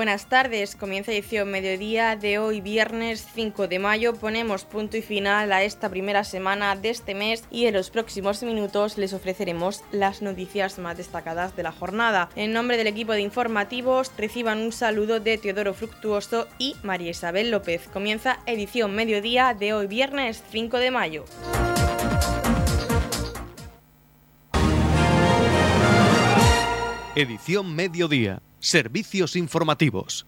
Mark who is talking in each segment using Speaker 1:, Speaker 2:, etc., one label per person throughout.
Speaker 1: Buenas tardes, comienza edición mediodía de hoy viernes 5 de mayo. Ponemos punto y final a esta primera semana de este mes y en los próximos minutos les ofreceremos las noticias más destacadas de la jornada. En nombre del equipo de informativos reciban un saludo de Teodoro Fructuoso y María Isabel López. Comienza edición mediodía de hoy viernes 5 de mayo.
Speaker 2: Edición mediodía Servicios informativos.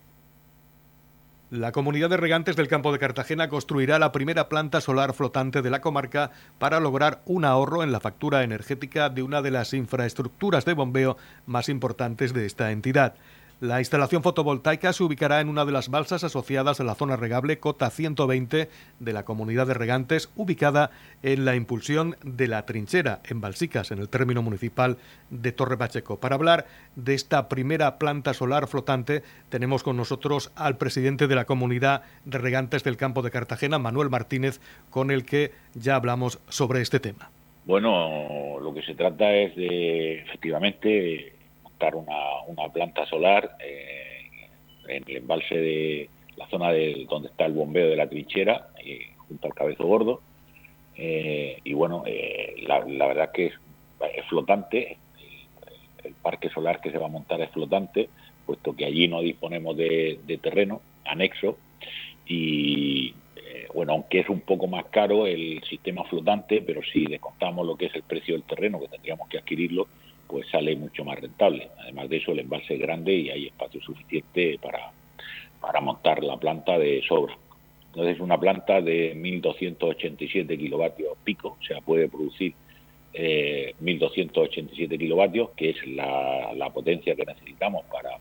Speaker 2: La comunidad de regantes del campo de Cartagena construirá la primera planta solar flotante de la comarca para lograr un ahorro en la factura energética de una de las infraestructuras de bombeo más importantes de esta entidad. La instalación fotovoltaica se ubicará en una de las balsas asociadas a la zona regable Cota 120 de la comunidad de regantes, ubicada en la impulsión de la trinchera, en Balsicas, en el término municipal de Torre Pacheco. Para hablar de esta primera planta solar flotante, tenemos con nosotros al presidente de la comunidad de regantes del campo de Cartagena, Manuel Martínez, con el que ya hablamos sobre este tema.
Speaker 3: Bueno, lo que se trata es de, efectivamente, una, planta solar eh, en el embalse de la zona de donde está el bombeo de la trinchera, eh, junto al cabezo gordo. Eh, y bueno, la, verdad que es, flotante, el, parque solar que se va a montar es flotante, puesto que allí no disponemos de, de terreno anexo y bueno, aunque es un poco más caro el sistema flotante, pero si le contamos lo que es el precio del terreno, que tendríamos que adquirirlo, pues sale mucho más rentable. Además de eso, el envase es grande y hay espacio suficiente para, para montar la planta de sobra. Entonces, una planta de 1.287 kilovatios pico, o sea, puede producir eh, 1.287 kilovatios, que es la, la, potencia que necesitamos para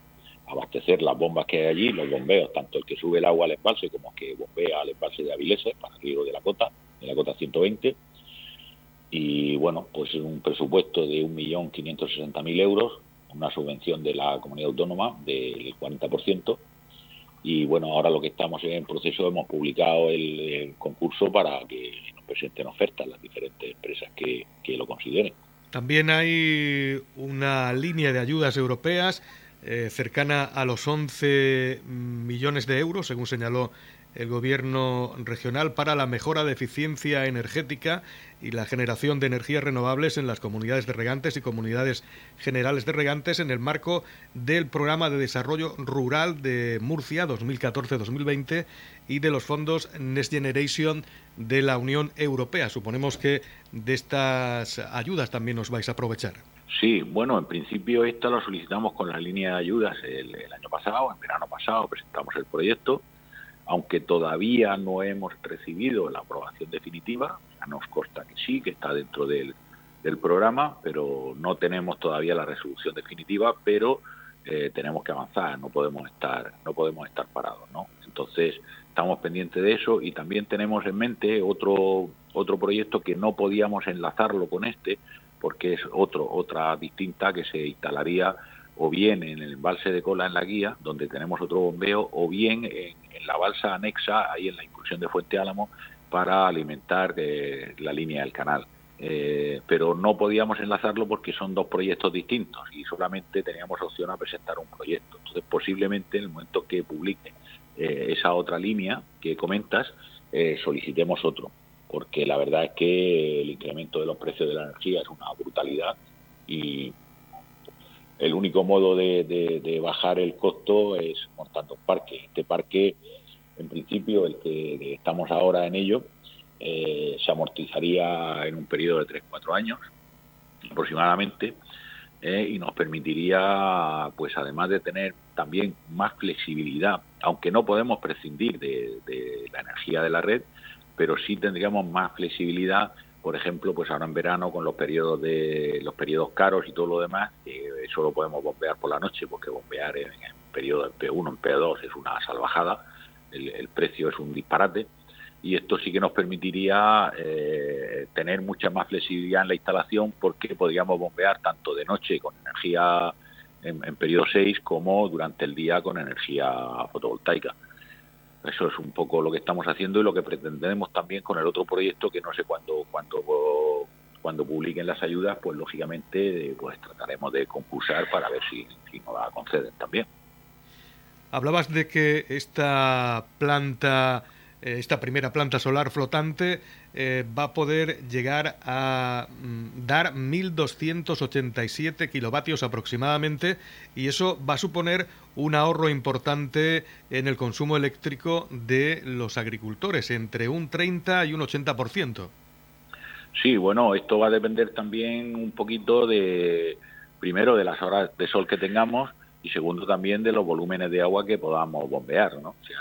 Speaker 3: abastecer las bombas que hay allí, los bombeos, tanto el que sube el agua al embalse como el que bombea al embalse de Avileses, para el riego de la cota, de la cota 120 y bueno, pues un presupuesto de 1.560.000 euros, una subvención de la comunidad autónoma del 40%. Y bueno, ahora lo que estamos en proceso, hemos publicado el, concurso para que nos presenten ofertas las diferentes empresas que, que lo consideren.
Speaker 2: También hay una línea de ayudas europeas eh, cercana a los 11 millones de euros, según señaló el gobierno regional para la mejora de eficiencia energética y la generación de energías renovables en las comunidades de regantes y comunidades generales de regantes en el marco del programa de desarrollo rural de Murcia 2014-2020 y de los fondos Next Generation de la Unión Europea. Suponemos que de estas ayudas también os vais a aprovechar.
Speaker 3: Sí, bueno, en principio esta lo solicitamos con la línea de ayudas el, el año pasado, en verano pasado presentamos el proyecto aunque todavía no hemos recibido la aprobación definitiva, nos consta que sí, que está dentro del, programa, pero no tenemos todavía la resolución definitiva, pero eh, tenemos que avanzar, no podemos estar, no podemos estar parados. Entonces estamos pendientes de eso y también tenemos en mente otro otro proyecto que no podíamos enlazarlo con este porque es otro otra distinta que se instalaría o bien en el embalse de cola en la guía, donde tenemos otro bombeo, o bien en, la balsa anexa, ahí en la inclusión de Fuente Álamo, para alimentar eh, la línea del canal. Eh, pero no podíamos enlazarlo porque son dos proyectos distintos y solamente teníamos opción a presentar un proyecto. Entonces, posiblemente en el momento que publique eh, esa otra línea que comentas, solicitemos otro, porque la verdad es que el incremento de los precios de la energía es una brutalidad y el único modo de, bajar el costo es montando un parque. Este parque, en principio, el que estamos ahora en ello, eh, se amortizaría en un periodo de 3-4 años aproximadamente eh, y nos permitiría, pues además de tener también más flexibilidad, aunque no podemos prescindir de la energía de la red, pero sí tendríamos más flexibilidad por ejemplo, pues ahora en verano con los periodos de los periodos caros y todo lo demás, eh, solo podemos bombear por la noche, porque bombear en, el periodo en P1, en P2 es una salvajada, el, precio es un disparate, y esto sí que nos permitiría eh, tener mucha más flexibilidad en la instalación, porque podríamos bombear tanto de noche con energía en, en periodo 6 como durante el día con energía fotovoltaica. Eso es un poco lo que estamos haciendo y lo que pretendemos también con el otro proyecto que no sé cuándo cuando cuando publiquen las ayudas, pues lógicamente pues trataremos de concursar para ver si, si nos la conceden también.
Speaker 2: Hablabas de que esta planta, eh, esta primera planta solar flotante, eh, va a poder llegar a mm, dar 1.287 kilovatios aproximadamente y eso va a suponer un ahorro importante en el consumo eléctrico de los agricultores, entre un 30 y un 80%.
Speaker 3: Sí, bueno, esto va a depender también un poquito de, primero, de las horas de sol que tengamos y segundo también de los volúmenes de agua que podamos bombear, ¿no? O sea,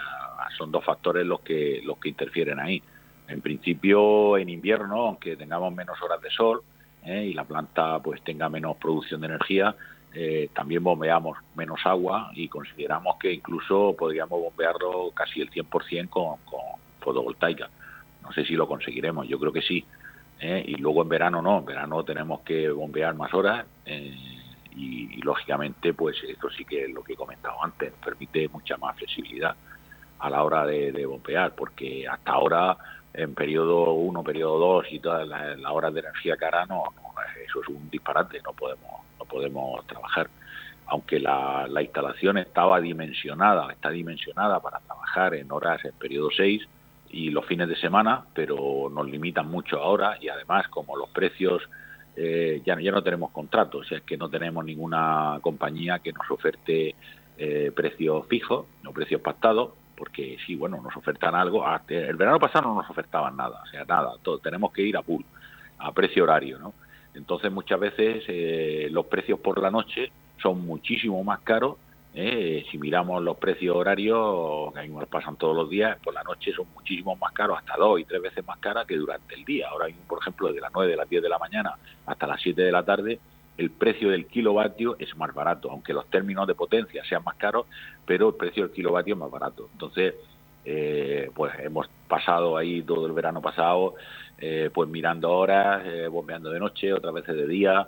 Speaker 3: son dos factores los que los que interfieren ahí. En principio, en invierno, aunque tengamos menos horas de sol ¿eh? y la planta pues tenga menos producción de energía, eh, también bombeamos menos agua y consideramos que incluso podríamos bombearlo casi el 100% con, con fotovoltaica. No sé si lo conseguiremos, yo creo que sí. ¿eh? Y luego en verano no, en verano tenemos que bombear más horas y, lógicamente pues esto sí que es lo que he comentado antes, permite mucha más flexibilidad a la hora de, de porque hasta ahora en periodo 1, periodo 2 y todas las, horas de energía cara, no, eso es un disparate, no podemos, no podemos trabajar. Aunque la, la instalación estaba dimensionada, está dimensionada para trabajar en horas en periodo 6 y los fines de semana, pero nos limitan mucho ahora y además como los precios eh, ya, ya no tenemos contratos, es que no tenemos ninguna compañía que nos oferte eh, precios fijos, no precios pactados, porque sí, bueno, nos ofertan algo. Ah, el verano pasado no nos ofertaban nada, o sea, nada, todo, tenemos que ir a pool, a precio horario, ¿no? Entonces muchas veces eh, los precios por la noche son muchísimo más caros. ¿eh? si miramos los precios horarios, que nos pasan todos los días, por la noche son muchísimo más caros, hasta dos y tres veces más caras que durante el día. Ahora mismo, por ejemplo, desde las 9 de las 10 de la mañana hasta las 7 de la tarde, el precio del kilovatio es más barato, aunque los términos de potencia sean más caros, pero el precio del kilovatio es más barato. Entonces, eh, pues hemos pasado ahí todo el verano pasado, eh, pues mirando horas, eh, bombeando de noche, otras veces de día.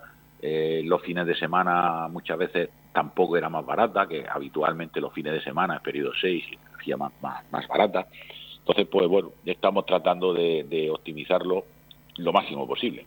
Speaker 3: los fines de semana muchas veces tampoco era más barata, que habitualmente los fines de semana, es periodo 6, energía más, más, más barata. Entonces, pues bueno, estamos tratando de optimizarlo lo máximo posible.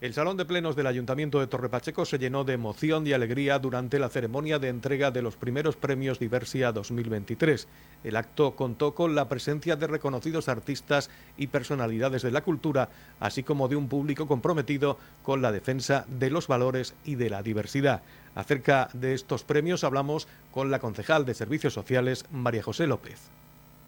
Speaker 2: El Salón de Plenos del Ayuntamiento de Torrepacheco se llenó de emoción y alegría durante la ceremonia de entrega de los primeros premios Diversia 2023. El acto contó con la presencia de reconocidos artistas y personalidades de la cultura, así como de un público comprometido con la defensa de los valores y de la diversidad. Acerca de estos premios hablamos con la concejal de Servicios Sociales, María José López.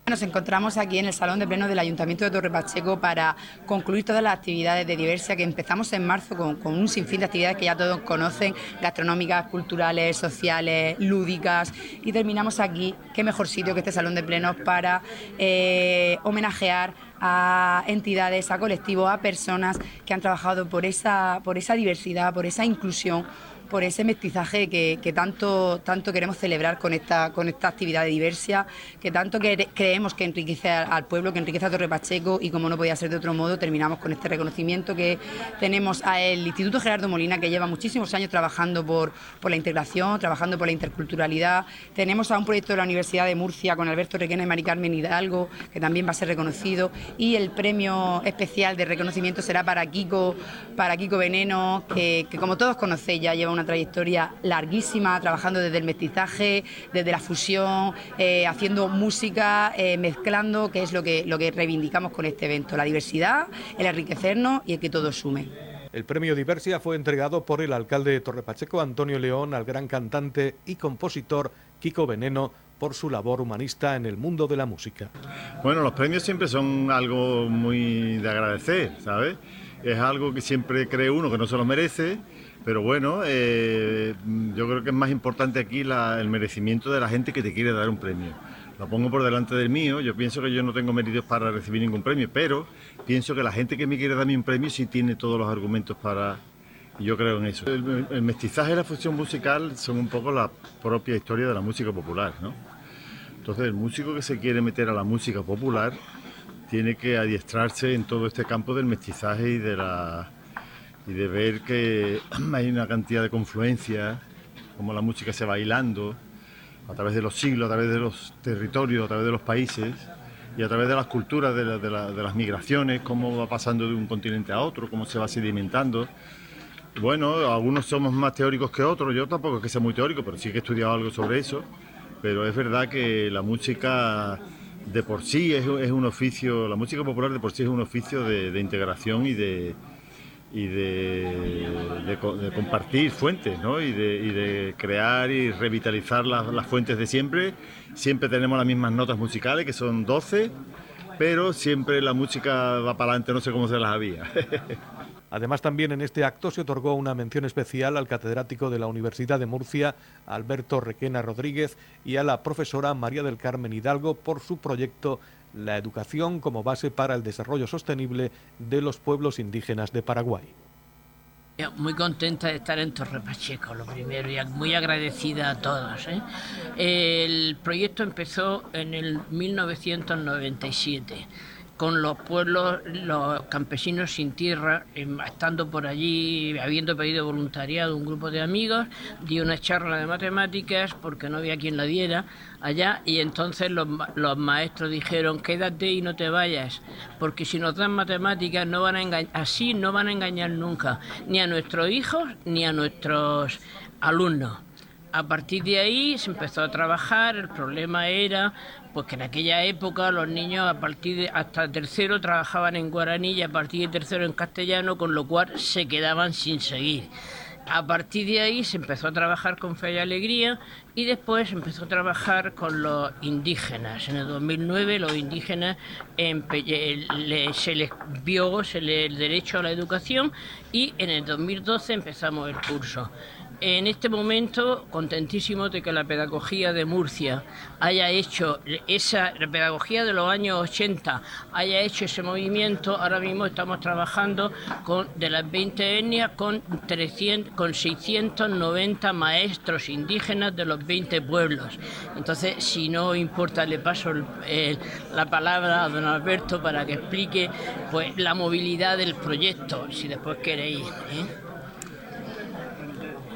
Speaker 4: Nos encontramos aquí en el Salón de Pleno del Ayuntamiento de Torre Pacheco para concluir todas las actividades de Diversia que empezamos en marzo con, un sinfín de actividades que ya todos conocen, gastronómicas, culturales, sociales, lúdicas. Y terminamos aquí, qué mejor sitio que este Salón de Plenos para eh, homenajear a entidades, a colectivos, a personas que han trabajado por esa, por esa diversidad, por esa inclusión por ese mestizaje que, tanto, tanto queremos celebrar con esta, con esta actividad de diversia, que tanto creemos que enriquece al, pueblo, que enriquece a Torre Pacheco y como no podía ser de otro modo, terminamos con este reconocimiento que tenemos al Instituto Gerardo Molina, que lleva muchísimos años trabajando por, por la integración, trabajando por la interculturalidad. Tenemos a un proyecto de la Universidad de Murcia con Alberto Requena y Mari Carmen Hidalgo, que también va a ser reconocido, y el premio especial de reconocimiento será para Kiko, para Kiko Veneno, que, que como todos conocéis ya lleva una trayectoria larguísima, trabajando desde el mestizaje, desde la fusión, eh, haciendo música, eh, mezclando, que es lo que, lo que reivindicamos con este evento, la diversidad, el enriquecernos y el que todo sume.
Speaker 2: El premio Diversia fue entregado por el alcalde de Torrepacheco, Antonio León, al gran cantante y compositor Kiko Veneno por su labor humanista en el mundo de la música.
Speaker 5: Bueno, los premios siempre son algo muy de agradecer, ¿sabes? Es algo que siempre cree uno que no se lo merece pero bueno, eh, yo creo que es más importante aquí el merecimiento de la gente que te quiere dar un premio. Lo pongo por delante del mío, yo pienso que yo no tengo méritos para recibir ningún premio, pero pienso que la gente que me quiere darme un premio sí tiene todos los argumentos para... Y yo creo en eso. El, mestizaje y la fusión musical son un poco la propia historia de la música popular, ¿no? Entonces el músico que se quiere meter a la música popular tiene que adiestrarse en todo este campo del mestizaje y de la y de ver que hay una cantidad de confluencia, como la música se bailando a través de los siglos, a través de los territorios, a través de los países, y a través de las culturas, de, de las migraciones, cómo va pasando de un continente a otro, cómo se va sedimentando. Bueno, algunos somos más teóricos que otros, yo tampoco es que sea muy teórico, pero sí que he estudiado algo sobre eso, pero es verdad que la música de por sí es, un oficio, la música popular de por sí es un oficio de, integración y de, y de, compartir fuentes, ¿no? Y de, crear y revitalizar las, las, fuentes de siempre. Siempre tenemos las mismas notas musicales, que son 12, pero siempre la música va para adelante, no sé cómo se las había.
Speaker 2: Además, también en este acto se otorgó una mención especial al catedrático de la Universidad de Murcia, Alberto Requena Rodríguez, y a la profesora María del Carmen Hidalgo por su proyecto La educación como base para el desarrollo sostenible de los pueblos indígenas de Paraguay.
Speaker 6: Muy contenta de estar en Torre Pacheco, lo primero, y muy agradecida a todos. ¿eh? El proyecto empezó en el 1997 con los pueblos, los campesinos sin tierra, em, estando por allí, habiendo pedido voluntariado un grupo de amigos, di una charla de matemáticas porque no había quien la diera allá y entonces los, los maestros dijeron quédate y no te vayas porque si nos dan matemáticas no van a engañar, así no van a engañar nunca ni a nuestros hijos ni a nuestros alumnos. A partir de ahí se empezó a trabajar, el problema era pues que en aquella época los niños a partir de hasta tercero trabajaban en guaraní y a partir de tercero en castellano, con lo cual se quedaban sin seguir. A partir de ahí se empezó a trabajar con Fe y Alegría y después empezó a trabajar con los indígenas. En el 2009 los indígenas se les vio el derecho a la educación y en el 2012 empezamos el curso en este momento contentísimo de que la pedagogía de Murcia haya hecho esa pedagogía de los años 80 haya hecho ese movimiento ahora mismo estamos trabajando con de las 20 etnias con 300 con 690 maestros indígenas de los 20 pueblos entonces si no importa le paso la palabra a don Alberto para que explique pues la movilidad del proyecto si después queréis ¿eh?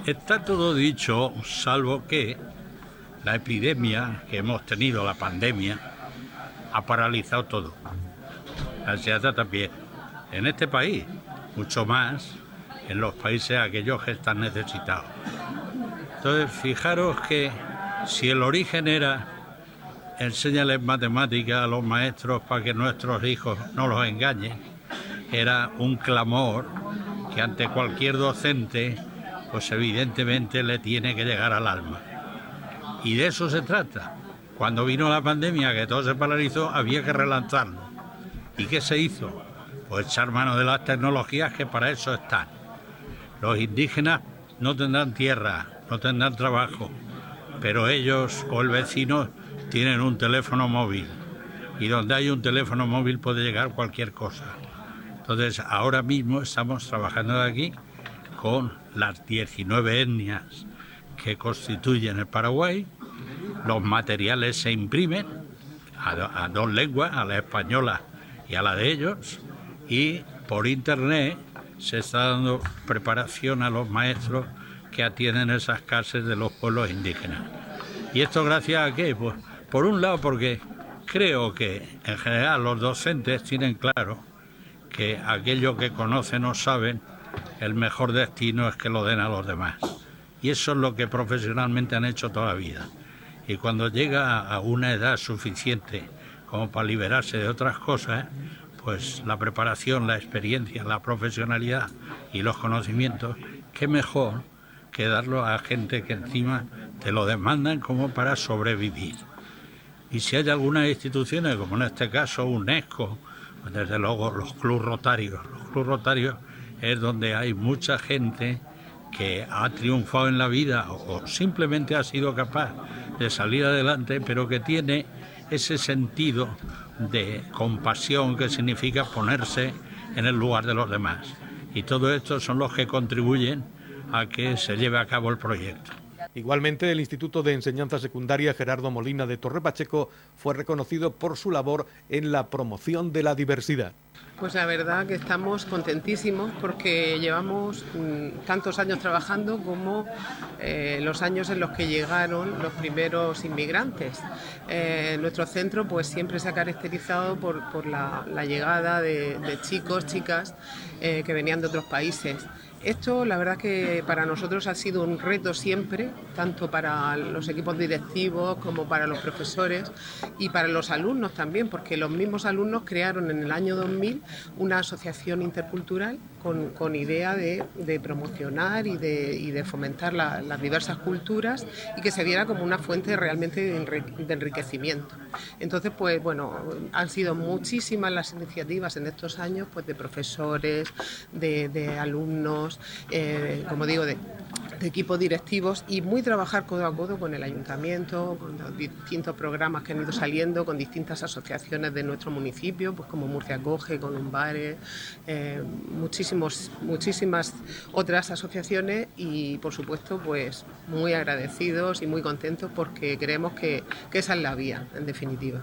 Speaker 7: Está todo dicho, salvo que la epidemia que hemos tenido, la pandemia, ha paralizado todo. Así hasta también. En este país, mucho más en los países aquellos que están necesitados. Entonces, fijaros que si el origen era enseñarles matemáticas a los maestros para que nuestros hijos no los engañen, era un clamor que ante cualquier docente pues evidentemente le tiene que llegar al alma. Y de eso se trata. Cuando vino la pandemia, que todo se paralizó, había que relanzarlo. ¿Y qué se hizo? Pues echar mano de las tecnologías que para eso están. Los indígenas no tendrán tierra, no tendrán trabajo, pero ellos o el vecino tienen un teléfono móvil. Y donde hay un teléfono móvil puede llegar cualquier cosa. Entonces, ahora mismo estamos trabajando de aquí con las 19 etnias que constituyen el Paraguay. Los materiales se imprimen a, dos lenguas, a la española y a la de ellos, y por internet se está dando preparación a los maestros que atienden esas casas de los pueblos indígenas. ¿Y esto gracias a qué? Pues por un lado porque creo que en general los docentes tienen claro que aquello que conocen o saben el mejor destino es que lo den a los demás. Y eso es lo que profesionalmente han hecho toda la vida. Y cuando llega a una edad suficiente como para liberarse de otras cosas, pues la preparación, la experiencia, la profesionalidad y los conocimientos, qué mejor que darlo a gente que encima te lo demandan como para sobrevivir. Y si hay algunas instituciones, como en este caso UNESCO, pues desde luego los clubes rotarios, los clubes rotarios es donde hay mucha gente que ha triunfado en la vida o simplemente ha sido capaz de salir adelante, pero que tiene ese sentido de compasión que significa ponerse en el lugar de los demás. Y todo esto son los que contribuyen a que se lleve a cabo el proyecto.
Speaker 2: Igualmente, el Instituto de Enseñanza Secundaria Gerardo Molina de Torre Pacheco fue reconocido por su labor en la promoción de la diversidad.
Speaker 8: Pues la verdad que estamos contentísimos porque llevamos mm, tantos años trabajando como eh, los años en los que llegaron los primeros inmigrantes. Eh, nuestro centro pues siempre se ha caracterizado por, la, llegada de, chicos, chicas eh, que venían de otros países. Esto la verdad que para nosotros ha sido un reto siempre, tanto para los equipos directivos como para los profesores y para los alumnos también, porque los mismos alumnos crearon en el año 2000 una asociación intercultural con, idea de, promocionar y de, fomentar las diversas culturas y que se viera como una fuente realmente de enriquecimiento. Entonces, pues bueno, han sido muchísimas las iniciativas en estos años pues, de profesores, de, alumnos, eh, como digo, de de equipos directivos y muy trabajar codo a codo con el ayuntamiento, con los distintos programas que han ido saliendo, con distintas asociaciones de nuestro municipio, pues como Murcia Coge, Columbares, eh, muchísimos, muchísimas otras asociaciones y por supuesto pues muy agradecidos y muy contentos porque creemos que, que esa es la vía, en definitiva.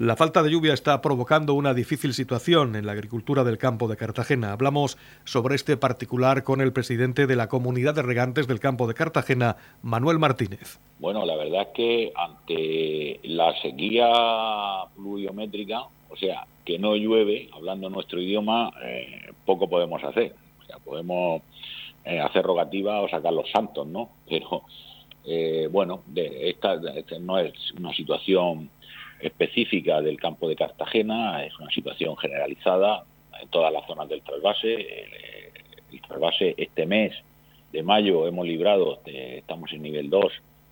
Speaker 2: La falta de lluvia está provocando una difícil situación en la agricultura del campo de Cartagena. Hablamos sobre este particular con el presidente de la Comunidad de Regantes del Campo de Cartagena, Manuel Martínez.
Speaker 3: Bueno, la verdad es que ante la sequía pluviométrica, o sea, que no llueve, hablando nuestro idioma, eh, poco podemos hacer. O sea, podemos eh, hacer rogativa o sacar los santos, ¿no? Pero, eh, bueno, de esta no es una situación específica del campo de Cartagena, es una situación generalizada en todas las zonas del trasvase. El, trasvase este mes de mayo hemos librado, estamos en nivel 2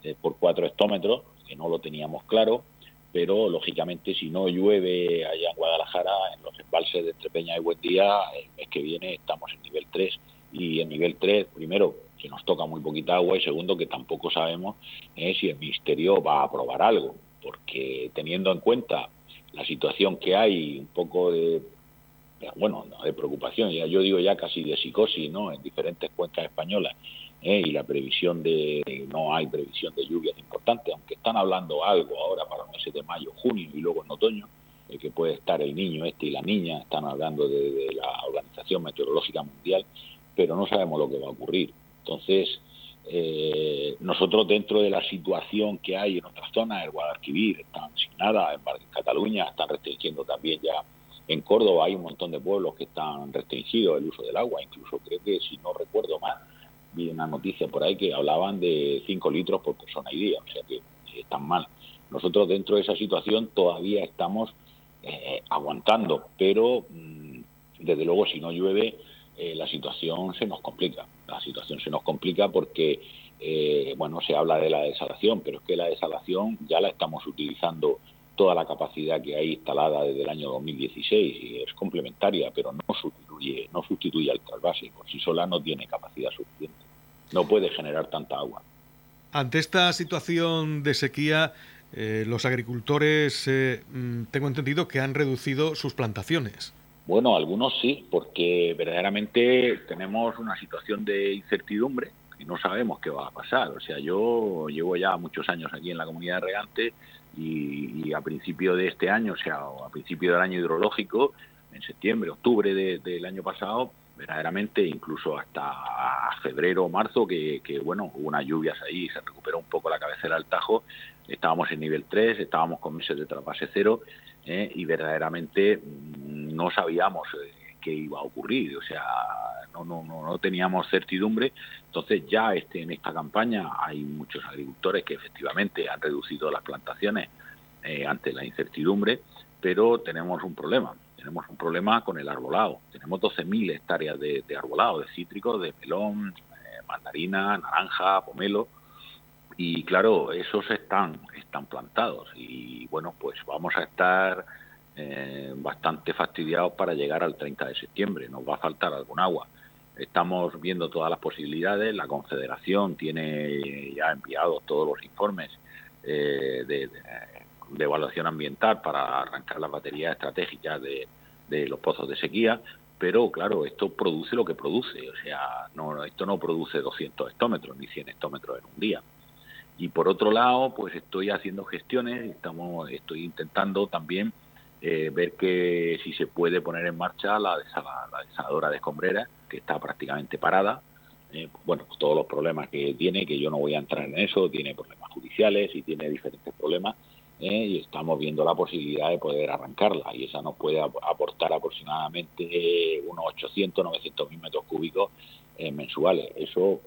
Speaker 3: eh, por 4 hectómetros, que no lo teníamos claro, pero lógicamente si no llueve allá en Guadalajara, en los embalses de Entrepeña y Buen Día, el mes que viene estamos en nivel 3 y en nivel 3, primero, que nos toca muy poquita agua y segundo, que tampoco sabemos eh, si el Ministerio va a aprobar algo porque teniendo en cuenta la situación que hay, un poco de, bueno, de preocupación, ya yo digo ya casi de psicosis, ¿no? En diferentes cuencas españolas ¿eh? y la previsión de, no hay previsión de lluvias importantes, aunque están hablando algo ahora para meses de mayo, junio y luego en otoño, de que puede estar el niño este y la niña, están hablando de la Organización Meteorológica Mundial, pero no sabemos lo que va a ocurrir. Entonces, eh, nosotros dentro de la situación que hay en otras zonas, el Guadalquivir están sin nada, en Cataluña están restringiendo también ya, en Córdoba hay un montón de pueblos que están restringidos el uso del agua, incluso creo que si no recuerdo mal, vi una noticia por ahí que hablaban de 5 litros por persona y día, o sea que están mal. Nosotros dentro de esa situación todavía estamos eh, aguantando, pero mm, desde luego si no llueve eh, la situación se nos complica. La situación se nos complica porque, eh, bueno, se habla de la desalación, pero es que la desalación ya la estamos utilizando toda la capacidad que hay instalada desde el año 2016 y es complementaria, pero no sustituye, no sustituye al trasvase. Por sí sola no tiene capacidad suficiente. No puede generar tanta agua.
Speaker 2: Ante esta situación de sequía, eh, los agricultores, mm, tengo entendido que han reducido sus plantaciones.
Speaker 3: Bueno, algunos sí, porque verdaderamente tenemos una situación de incertidumbre y no sabemos qué va a pasar. O sea, yo llevo ya muchos años aquí en la comunidad de regante y, a principio de este año, o sea, a principio del año hidrológico, en septiembre, octubre del año pasado, verdaderamente incluso hasta febrero o marzo, que, bueno, hubo unas lluvias ahí, se recuperó un poco la cabecera del Tajo, estábamos en nivel 3, estábamos con meses de trasvase cero ¿eh? y verdaderamente mm, no sabíamos eh, qué iba a ocurrir, o sea, no, no, no, teníamos certidumbre. Entonces ya este, en esta campaña hay muchos agricultores que efectivamente han reducido las plantaciones eh, ante la incertidumbre, pero tenemos un problema. Tenemos un problema con el arbolado. Tenemos 12.000 hectáreas de, arbolado, de cítricos, de melón, mandarina, naranja, pomelo, y claro, esos están, están plantados y bueno, pues vamos a estar eh, bastante fastidiados para llegar al 30 de septiembre, nos va a faltar algún agua. Estamos viendo todas las posibilidades, la Confederación tiene ya enviado todos los informes eh, de, evaluación ambiental para arrancar las baterías estratégicas de, de los pozos de sequía, pero claro, esto produce lo que produce, o sea, no, esto no produce 200 hectómetros ni 100 hectómetros en un día. Y por otro lado, pues estoy haciendo gestiones, estamos, estoy intentando también eh, ver que si se puede poner en marcha la, la desaladora de escombreras, que está prácticamente parada. Eh, bueno, todos los problemas que tiene, que yo no voy a entrar en eso, tiene problemas judiciales y tiene diferentes problemas, eh, y estamos viendo la posibilidad de poder arrancarla, y esa nos puede aportar aproximadamente unos 800, 900 mil metros cúbicos mensuales. Eso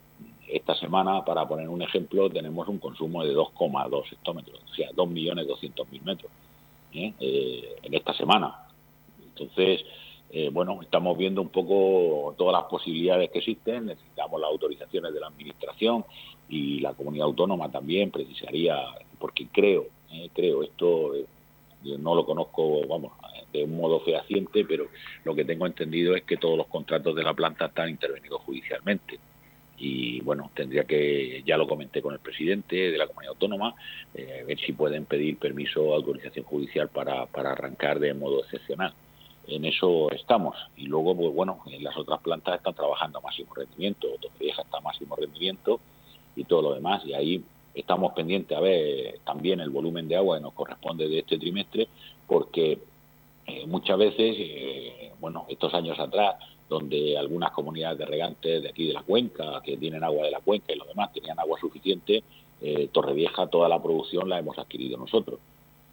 Speaker 3: esta semana, para poner un ejemplo, tenemos un consumo de 2,2 hectómetros, o sea, 2.200.000 metros ¿eh? ¿eh? en esta semana. Entonces, eh, bueno, estamos viendo un poco todas las posibilidades que existen, necesitamos las autorizaciones de la Administración y la comunidad autónoma también precisaría, porque creo, ¿eh? creo, esto yo no lo conozco, vamos, de un modo fehaciente, pero lo que tengo entendido es que todos los contratos de la planta están intervenidos judicialmente y bueno, tendría que, ya lo comenté con el presidente de la comunidad autónoma, eh, ver si pueden pedir permiso o autorización judicial para, para arrancar de modo excepcional. En eso estamos. Y luego, pues bueno, en las otras plantas están trabajando a máximo rendimiento, Vieja está a máximo rendimiento y todo lo demás. Y ahí estamos pendientes a ver también el volumen de agua que nos corresponde de este trimestre, porque eh, muchas veces, eh, bueno, estos años atrás, donde algunas comunidades de regantes de aquí de la cuenca, que tienen agua de la cuenca y los demás tenían agua suficiente, eh, Torrevieja toda la producción la hemos adquirido nosotros.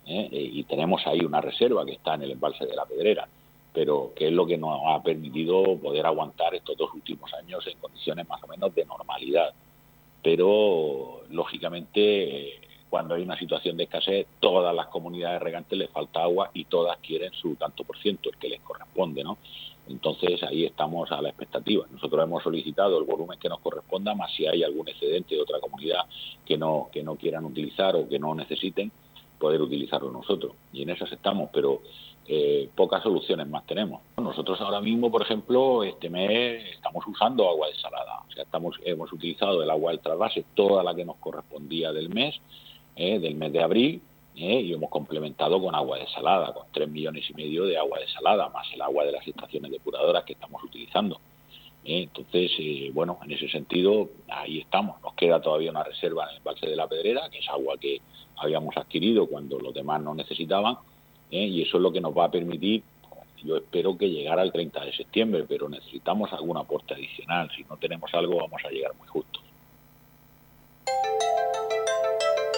Speaker 3: ¿eh? Eh, y tenemos ahí una reserva que está en el embalse de la Pedrera, pero que es lo que nos ha permitido poder aguantar estos dos últimos años en condiciones más o menos de normalidad. Pero, lógicamente, cuando hay una situación de escasez, todas las comunidades regantes les falta agua y todas quieren su tanto por ciento, el que les corresponde, ¿no? Entonces ahí estamos a la expectativa. Nosotros hemos solicitado el volumen que nos corresponda, más si hay algún excedente de otra comunidad que no, que no quieran utilizar o que no necesiten, poder utilizarlo nosotros. Y en eso estamos, pero eh, pocas soluciones más tenemos. Nosotros ahora mismo, por ejemplo, este mes estamos usando agua desalada. O sea, estamos, hemos utilizado el agua del trasvase, toda la que nos correspondía del mes, eh, del mes de abril, ¿eh? y hemos complementado con agua desalada, con 3 millones y medio de agua desalada, más el agua de las estaciones depuradoras que estamos utilizando. ¿eh? Entonces, eh, bueno, en ese sentido, ahí estamos. Nos queda todavía una reserva en el embalse de la Pedrera, que es agua que habíamos adquirido cuando los demás no necesitaban, y eso es lo que nos va a permitir, yo espero que llegar al 30 de septiembre, pero necesitamos algún aporte adicional. Si no tenemos algo, vamos a llegar muy justo.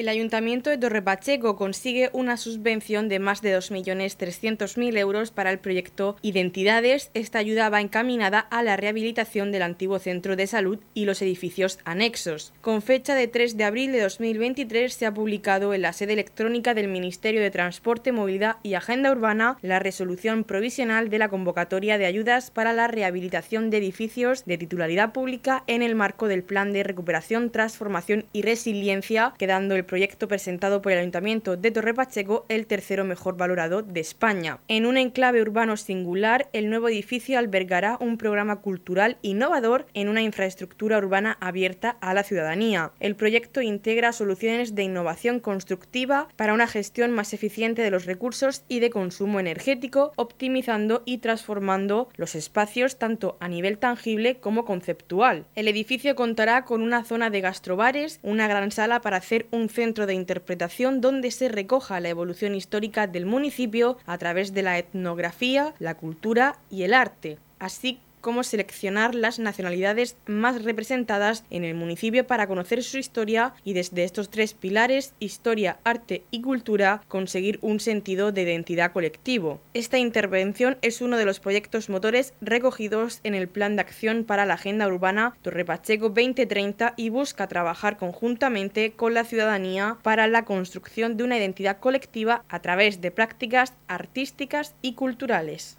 Speaker 1: El Ayuntamiento de Torrepacheco consigue una subvención de más de 2.300.000 euros para el proyecto Identidades. Esta ayuda va encaminada a la rehabilitación del antiguo centro de salud y los edificios anexos. Con fecha de 3 de abril de 2023 se ha publicado en la sede electrónica del Ministerio de Transporte, Movilidad y Agenda Urbana la resolución provisional de la convocatoria de ayudas para la rehabilitación de edificios de titularidad pública en el marco del Plan de Recuperación, Transformación y Resiliencia, quedando el proyecto presentado por el Ayuntamiento de Torre Pacheco el tercero mejor valorado de España. En un enclave urbano singular, el nuevo edificio albergará un programa cultural innovador en una infraestructura urbana abierta a la ciudadanía. El proyecto integra soluciones de innovación constructiva para una gestión más eficiente de los recursos y de consumo energético, optimizando y transformando los espacios tanto a nivel tangible como conceptual. El edificio contará con una zona de gastrobares, una gran sala para hacer un centro de interpretación donde se recoja la evolución histórica del municipio a través de la etnografía, la cultura y el arte, así cómo seleccionar las nacionalidades más representadas en el municipio para conocer su historia y desde estos tres pilares, historia, arte y cultura, conseguir un sentido de identidad colectivo. Esta intervención es uno de los proyectos motores recogidos en el Plan de Acción para la Agenda Urbana Torre Pacheco 2030 y busca trabajar conjuntamente con la ciudadanía para la construcción de una identidad colectiva a través de prácticas artísticas y culturales.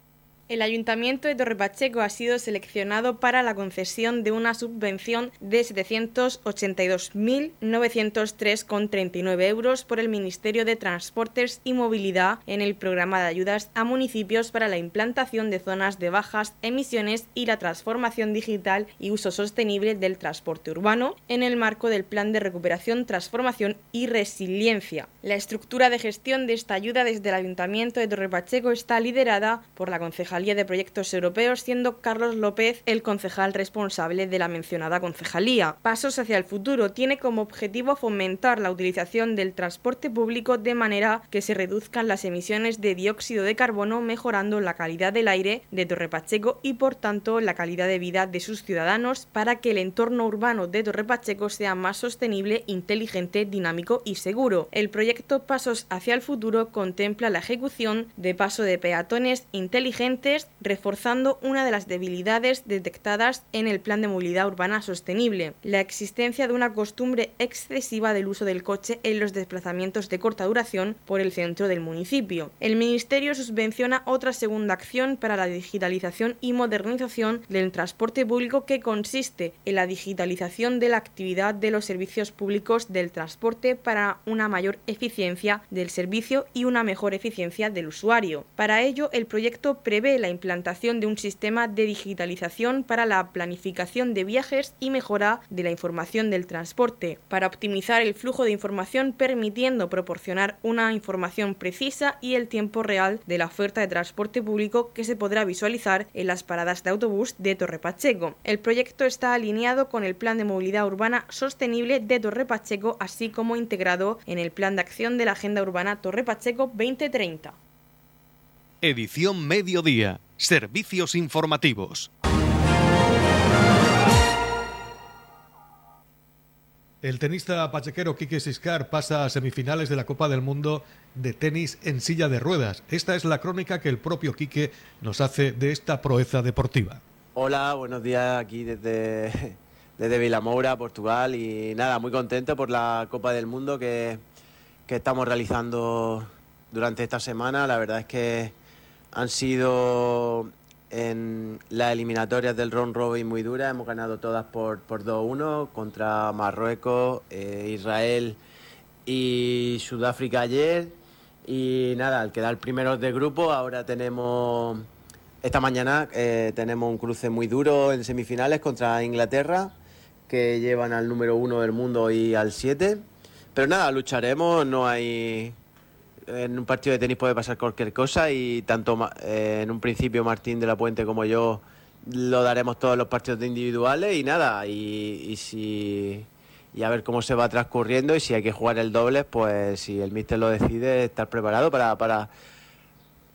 Speaker 1: El Ayuntamiento de Torrepacheco ha sido seleccionado para la concesión de una subvención de 782.903,39 euros por el Ministerio de Transportes y Movilidad en el programa de ayudas a municipios para la implantación de zonas de bajas emisiones y la transformación digital y uso sostenible del transporte urbano en el marco del Plan de Recuperación, Transformación y Resiliencia. La estructura de gestión de esta ayuda desde el Ayuntamiento de Torrepacheco está liderada por la Concejalía de Proyectos Europeos, siendo Carlos López el concejal responsable de la mencionada concejalía. Pasos hacia el futuro tiene como objetivo fomentar la utilización del transporte público de manera que se reduzcan las emisiones de dióxido de carbono, mejorando la calidad del aire de Torre Pacheco y por tanto la calidad de vida de sus ciudadanos para que el entorno urbano de Torre Pacheco sea más sostenible, inteligente, dinámico y seguro. El proyecto Pasos hacia el futuro contempla la ejecución de paso de peatones reforzando una de las debilidades detectadas en el Plan de Movilidad Urbana Sostenible, la existencia de una costumbre excesiva del uso del coche en los desplazamientos de corta duración por el centro del municipio. El Ministerio subvenciona otra segunda acción para la digitalización y modernización del transporte público que consiste en la digitalización de la actividad de los servicios públicos del transporte para una mayor eficiencia del servicio y una mejor eficiencia del usuario. Para ello, el proyecto prevé la implantación de un sistema de digitalización para la planificación de viajes y mejora de la información del transporte, para optimizar el flujo de información permitiendo proporcionar una información precisa y el tiempo real de la oferta de transporte público que se podrá visualizar en las paradas de autobús de Torre Pacheco. El proyecto está alineado con el Plan de Movilidad Urbana Sostenible de Torre Pacheco, así como integrado en el Plan de Acción de la Agenda Urbana Torre Pacheco 2030.
Speaker 2: Edición Mediodía. Servicios informativos. El tenista pachequero Quique Siscar pasa a semifinales de la Copa del Mundo de tenis en silla de ruedas. Esta es la crónica que el propio Quique nos hace de esta proeza deportiva.
Speaker 9: Hola, buenos días aquí desde, desde Vilamoura, Portugal. Y nada, muy contento por la Copa del Mundo que, que estamos realizando durante esta semana. La verdad es que han sido en las eliminatorias del Ron Robin muy duras, hemos ganado todas por, por 2-1 contra Marruecos, eh, Israel y Sudáfrica ayer. Y nada, al quedar primeros de grupo, ahora tenemos, esta mañana eh, tenemos un cruce muy duro en semifinales contra Inglaterra, que llevan al número uno del mundo y al 7. Pero nada, lucharemos, no hay, en un partido de tenis puede pasar cualquier cosa y tanto eh, en un principio Martín de la Puente como yo lo daremos todos los partidos de individuales y nada, y, si y a ver cómo se va transcurriendo y si hay que jugar el doble, pues si el míster lo decide, estar preparado para, para,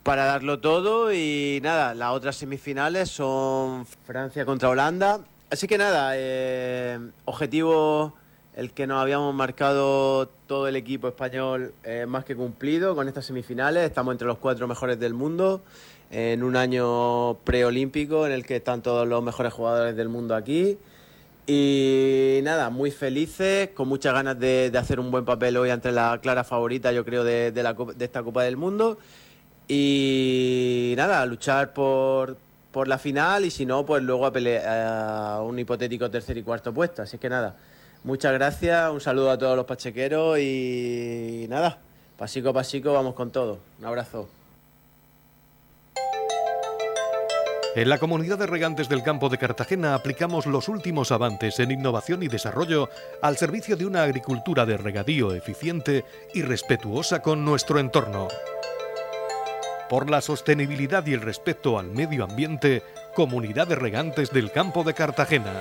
Speaker 9: para darlo todo y nada, las otras semifinales son Francia contra Holanda. Así que nada, eh, objetivo el que nos habíamos marcado todo el equipo español eh, más que cumplido con estas semifinales. Estamos entre los cuatro mejores del mundo en un año preolímpico en el que están todos los mejores jugadores del mundo aquí. Y nada, muy felices, con muchas ganas de, hacer un buen papel hoy ante la clara favorita, yo creo, de, la, de esta Copa del Mundo. Y nada, luchar por, por la final y si no, pues luego a, pelear, a un hipotético tercer y cuarto puesto. Así que nada, Muchas gracias, un saludo a todos los pachequeros y nada, pasico a pasico vamos con todo. Un abrazo.
Speaker 2: En la comunidad de regantes del campo de Cartagena aplicamos los últimos avances en innovación y desarrollo al servicio de una agricultura de regadío eficiente y respetuosa con nuestro entorno. Por la sostenibilidad y el respeto al medio ambiente, Comunidad de Regantes del Campo de Cartagena.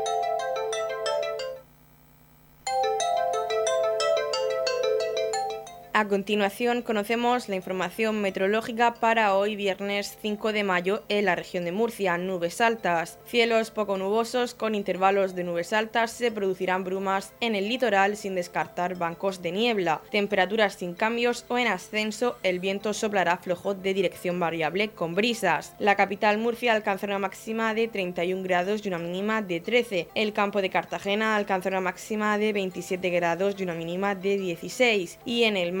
Speaker 1: A continuación conocemos la información meteorológica para hoy viernes 5 de mayo en la región de Murcia. Nubes altas, cielos poco nubosos con intervalos de nubes altas, se producirán brumas en el litoral sin descartar bancos de niebla. Temperaturas sin cambios o en ascenso, el viento soplará flojo de dirección variable con brisas. La capital Murcia alcanzará una máxima de 31 grados y una mínima de 13. El campo de Cartagena alcanzará una máxima de 27 grados y una mínima de 16. Y en el